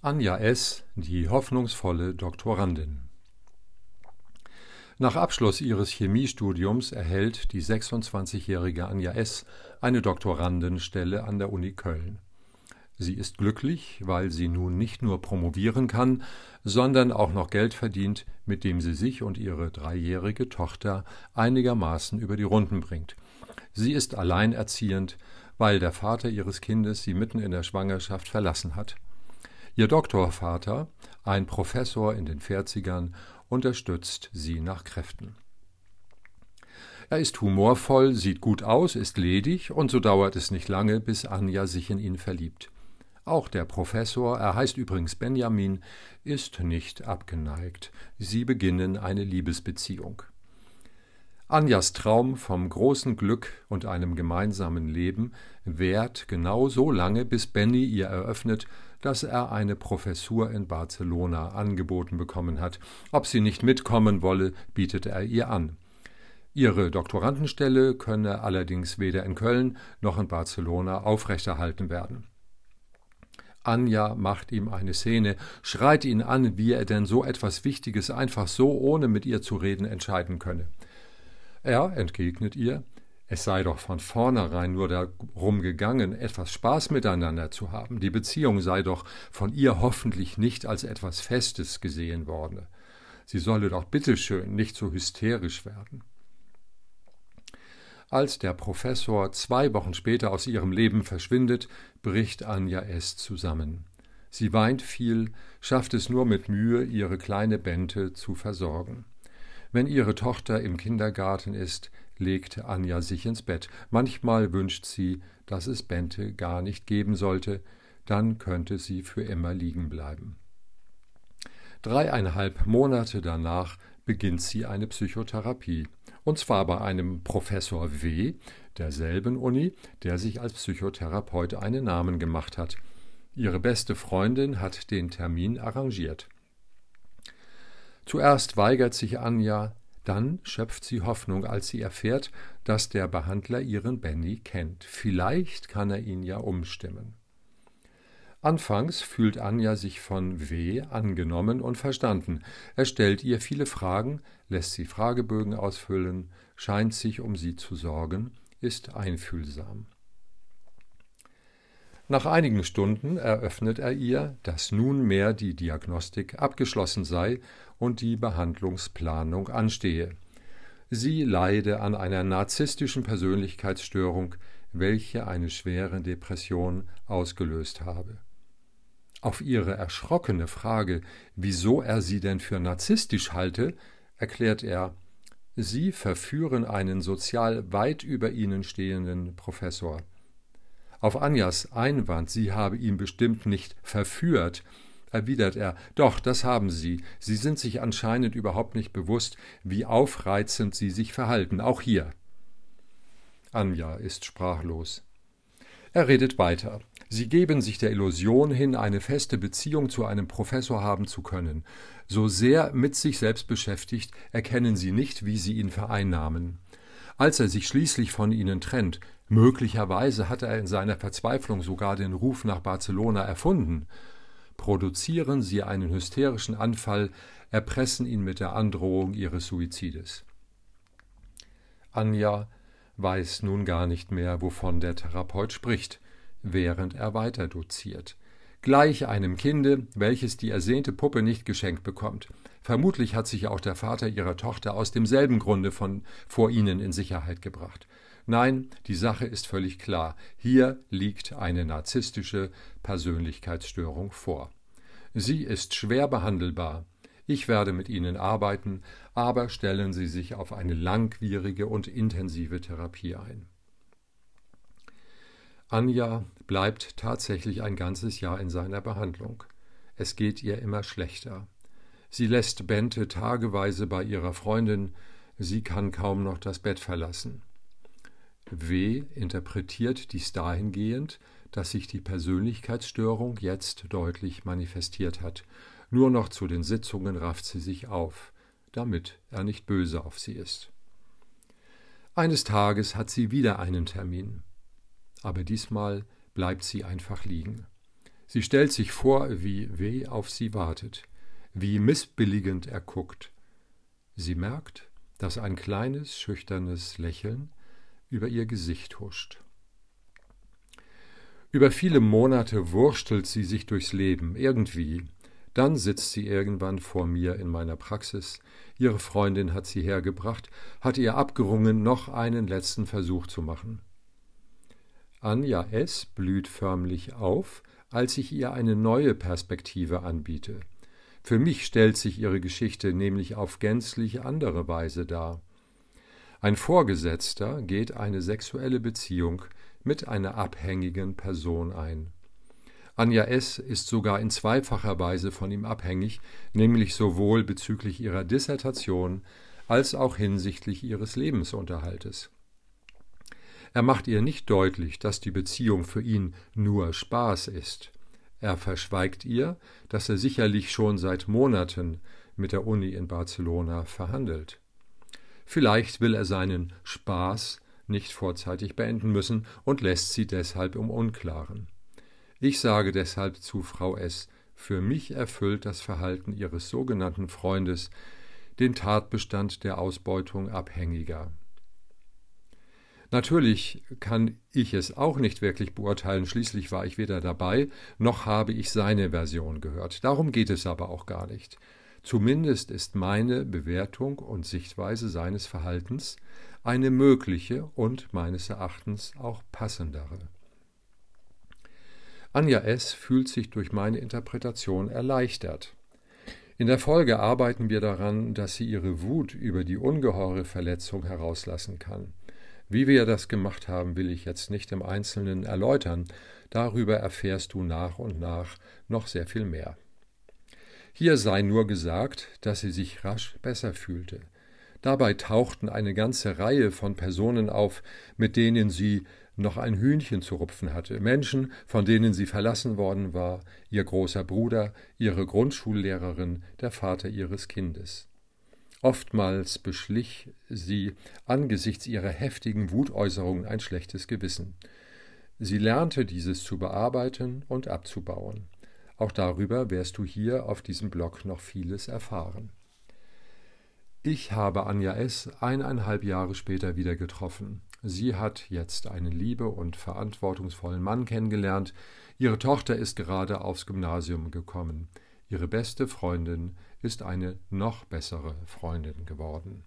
Anja S., die hoffnungsvolle Doktorandin. Nach Abschluss ihres Chemiestudiums erhält die 26-jährige Anja S. eine Doktorandenstelle an der Uni Köln. Sie ist glücklich, weil sie nun nicht nur promovieren kann, sondern auch noch Geld verdient, mit dem sie sich und ihre dreijährige Tochter einigermaßen über die Runden bringt. Sie ist alleinerziehend, weil der Vater ihres Kindes sie mitten in der Schwangerschaft verlassen hat. Ihr Doktorvater, ein Professor in den 40ern, unterstützt sie nach Kräften. Er ist humorvoll, sieht gut aus, ist ledig, und so dauert es nicht lange, bis Anja sich in ihn verliebt. Auch der Professor, er heißt übrigens Benjamin, ist nicht abgeneigt. Sie beginnen eine Liebesbeziehung. Anjas Traum vom großen Glück und einem gemeinsamen Leben währt genau so lange, bis Benny ihr eröffnet, dass er eine Professur in Barcelona angeboten bekommen hat. Ob sie nicht mitkommen wolle, bietet er ihr an. Ihre Doktorandenstelle könne allerdings weder in Köln noch in Barcelona aufrechterhalten werden. Anja macht ihm eine Szene, schreit ihn an, wie er denn so etwas Wichtiges einfach so ohne mit ihr zu reden entscheiden könne. Er entgegnet ihr, es sei doch von vornherein nur darum gegangen, etwas Spaß miteinander zu haben. Die Beziehung sei doch von ihr hoffentlich nicht als etwas Festes gesehen worden. Sie solle doch bitteschön nicht so hysterisch werden. Als der Professor zwei Wochen später aus ihrem Leben verschwindet, bricht Anja S. zusammen. Sie weint viel, schafft es nur mit Mühe, ihre kleine Bente zu versorgen. Wenn ihre Tochter im Kindergarten ist, legt Anja sich ins Bett. Manchmal wünscht sie, dass es Bente gar nicht geben sollte, dann könnte sie für immer liegen bleiben. Dreieinhalb Monate danach beginnt sie eine Psychotherapie. Und zwar bei einem Professor W. derselben Uni, der sich als Psychotherapeut einen Namen gemacht hat. Ihre beste Freundin hat den Termin arrangiert. Zuerst weigert sich Anja, dann schöpft sie Hoffnung, als sie erfährt, dass der Behandler ihren Benny kennt. Vielleicht kann er ihn ja umstimmen. Anfangs fühlt Anja sich von W. angenommen und verstanden. Er stellt ihr viele Fragen, lässt sie Fragebögen ausfüllen, scheint sich um sie zu sorgen, ist einfühlsam. Nach einigen Stunden eröffnet er ihr, dass nunmehr die Diagnostik abgeschlossen sei und die Behandlungsplanung anstehe. Sie leide an einer narzisstischen Persönlichkeitsstörung, welche eine schwere Depression ausgelöst habe. Auf ihre erschrockene Frage, wieso er sie denn für narzisstisch halte, erklärt er, Sie verführen einen sozial weit über ihnen stehenden Professor. Auf Anjas Einwand, sie habe ihn bestimmt nicht verführt, erwidert er, doch, das haben Sie. Sie sind sich anscheinend überhaupt nicht bewusst, wie aufreizend Sie sich verhalten, auch hier. Anja ist sprachlos. Er redet weiter. Sie geben sich der Illusion hin, eine feste Beziehung zu einem Professor haben zu können. So sehr mit sich selbst beschäftigt, erkennen Sie nicht, wie Sie ihn vereinnahmen. Als er sich schließlich von ihnen trennt, möglicherweise hat er in seiner Verzweiflung sogar den Ruf nach Barcelona erfunden, produzieren sie einen hysterischen Anfall, erpressen ihn mit der Androhung ihres Suizides. Anja weiß nun gar nicht mehr, wovon der Therapeut spricht, während er weiter doziert gleich einem Kinde, welches die ersehnte Puppe nicht geschenkt bekommt. Vermutlich hat sich auch der Vater ihrer Tochter aus demselben Grunde von vor ihnen in Sicherheit gebracht. Nein, die Sache ist völlig klar. Hier liegt eine narzisstische Persönlichkeitsstörung vor. Sie ist schwer behandelbar. Ich werde mit Ihnen arbeiten, aber stellen Sie sich auf eine langwierige und intensive Therapie ein. Anja bleibt tatsächlich ein ganzes Jahr in seiner Behandlung. Es geht ihr immer schlechter. Sie lässt Bente tageweise bei ihrer Freundin, sie kann kaum noch das Bett verlassen. W. interpretiert dies dahingehend, dass sich die Persönlichkeitsstörung jetzt deutlich manifestiert hat. Nur noch zu den Sitzungen rafft sie sich auf, damit er nicht böse auf sie ist. Eines Tages hat sie wieder einen Termin aber diesmal bleibt sie einfach liegen. Sie stellt sich vor, wie W. auf sie wartet, wie missbilligend er guckt. Sie merkt, dass ein kleines, schüchternes Lächeln über ihr Gesicht huscht. Über viele Monate wurstelt sie sich durchs Leben, irgendwie. Dann sitzt sie irgendwann vor mir in meiner Praxis. Ihre Freundin hat sie hergebracht, hat ihr abgerungen, noch einen letzten Versuch zu machen. Anja S. blüht förmlich auf, als ich ihr eine neue Perspektive anbiete. Für mich stellt sich ihre Geschichte nämlich auf gänzlich andere Weise dar. Ein Vorgesetzter geht eine sexuelle Beziehung mit einer abhängigen Person ein. Anja S. ist sogar in zweifacher Weise von ihm abhängig, nämlich sowohl bezüglich ihrer Dissertation als auch hinsichtlich ihres Lebensunterhaltes. Er macht ihr nicht deutlich, dass die Beziehung für ihn nur Spaß ist. Er verschweigt ihr, dass er sicherlich schon seit Monaten mit der Uni in Barcelona verhandelt. Vielleicht will er seinen Spaß nicht vorzeitig beenden müssen und lässt sie deshalb im Unklaren. Ich sage deshalb zu Frau S. Für mich erfüllt das Verhalten ihres sogenannten Freundes den Tatbestand der Ausbeutung Abhängiger. Natürlich kann ich es auch nicht wirklich beurteilen, schließlich war ich weder dabei, noch habe ich seine Version gehört. Darum geht es aber auch gar nicht. Zumindest ist meine Bewertung und Sichtweise seines Verhaltens eine mögliche und meines Erachtens auch passendere. Anja S. fühlt sich durch meine Interpretation erleichtert. In der Folge arbeiten wir daran, dass sie ihre Wut über die ungeheure Verletzung herauslassen kann. Wie wir das gemacht haben, will ich jetzt nicht im Einzelnen erläutern, darüber erfährst du nach und nach noch sehr viel mehr. Hier sei nur gesagt, dass sie sich rasch besser fühlte. Dabei tauchten eine ganze Reihe von Personen auf, mit denen sie noch ein Hühnchen zu rupfen hatte, Menschen, von denen sie verlassen worden war, ihr großer Bruder, ihre Grundschullehrerin, der Vater ihres Kindes. Oftmals beschlich sie angesichts ihrer heftigen Wutäußerungen ein schlechtes Gewissen. Sie lernte dieses zu bearbeiten und abzubauen. Auch darüber wirst du hier auf diesem Blog noch vieles erfahren. Ich habe Anja S. eineinhalb Jahre später wieder getroffen. Sie hat jetzt einen liebe und verantwortungsvollen Mann kennengelernt. Ihre Tochter ist gerade aufs Gymnasium gekommen. Ihre beste Freundin ist eine noch bessere Freundin geworden.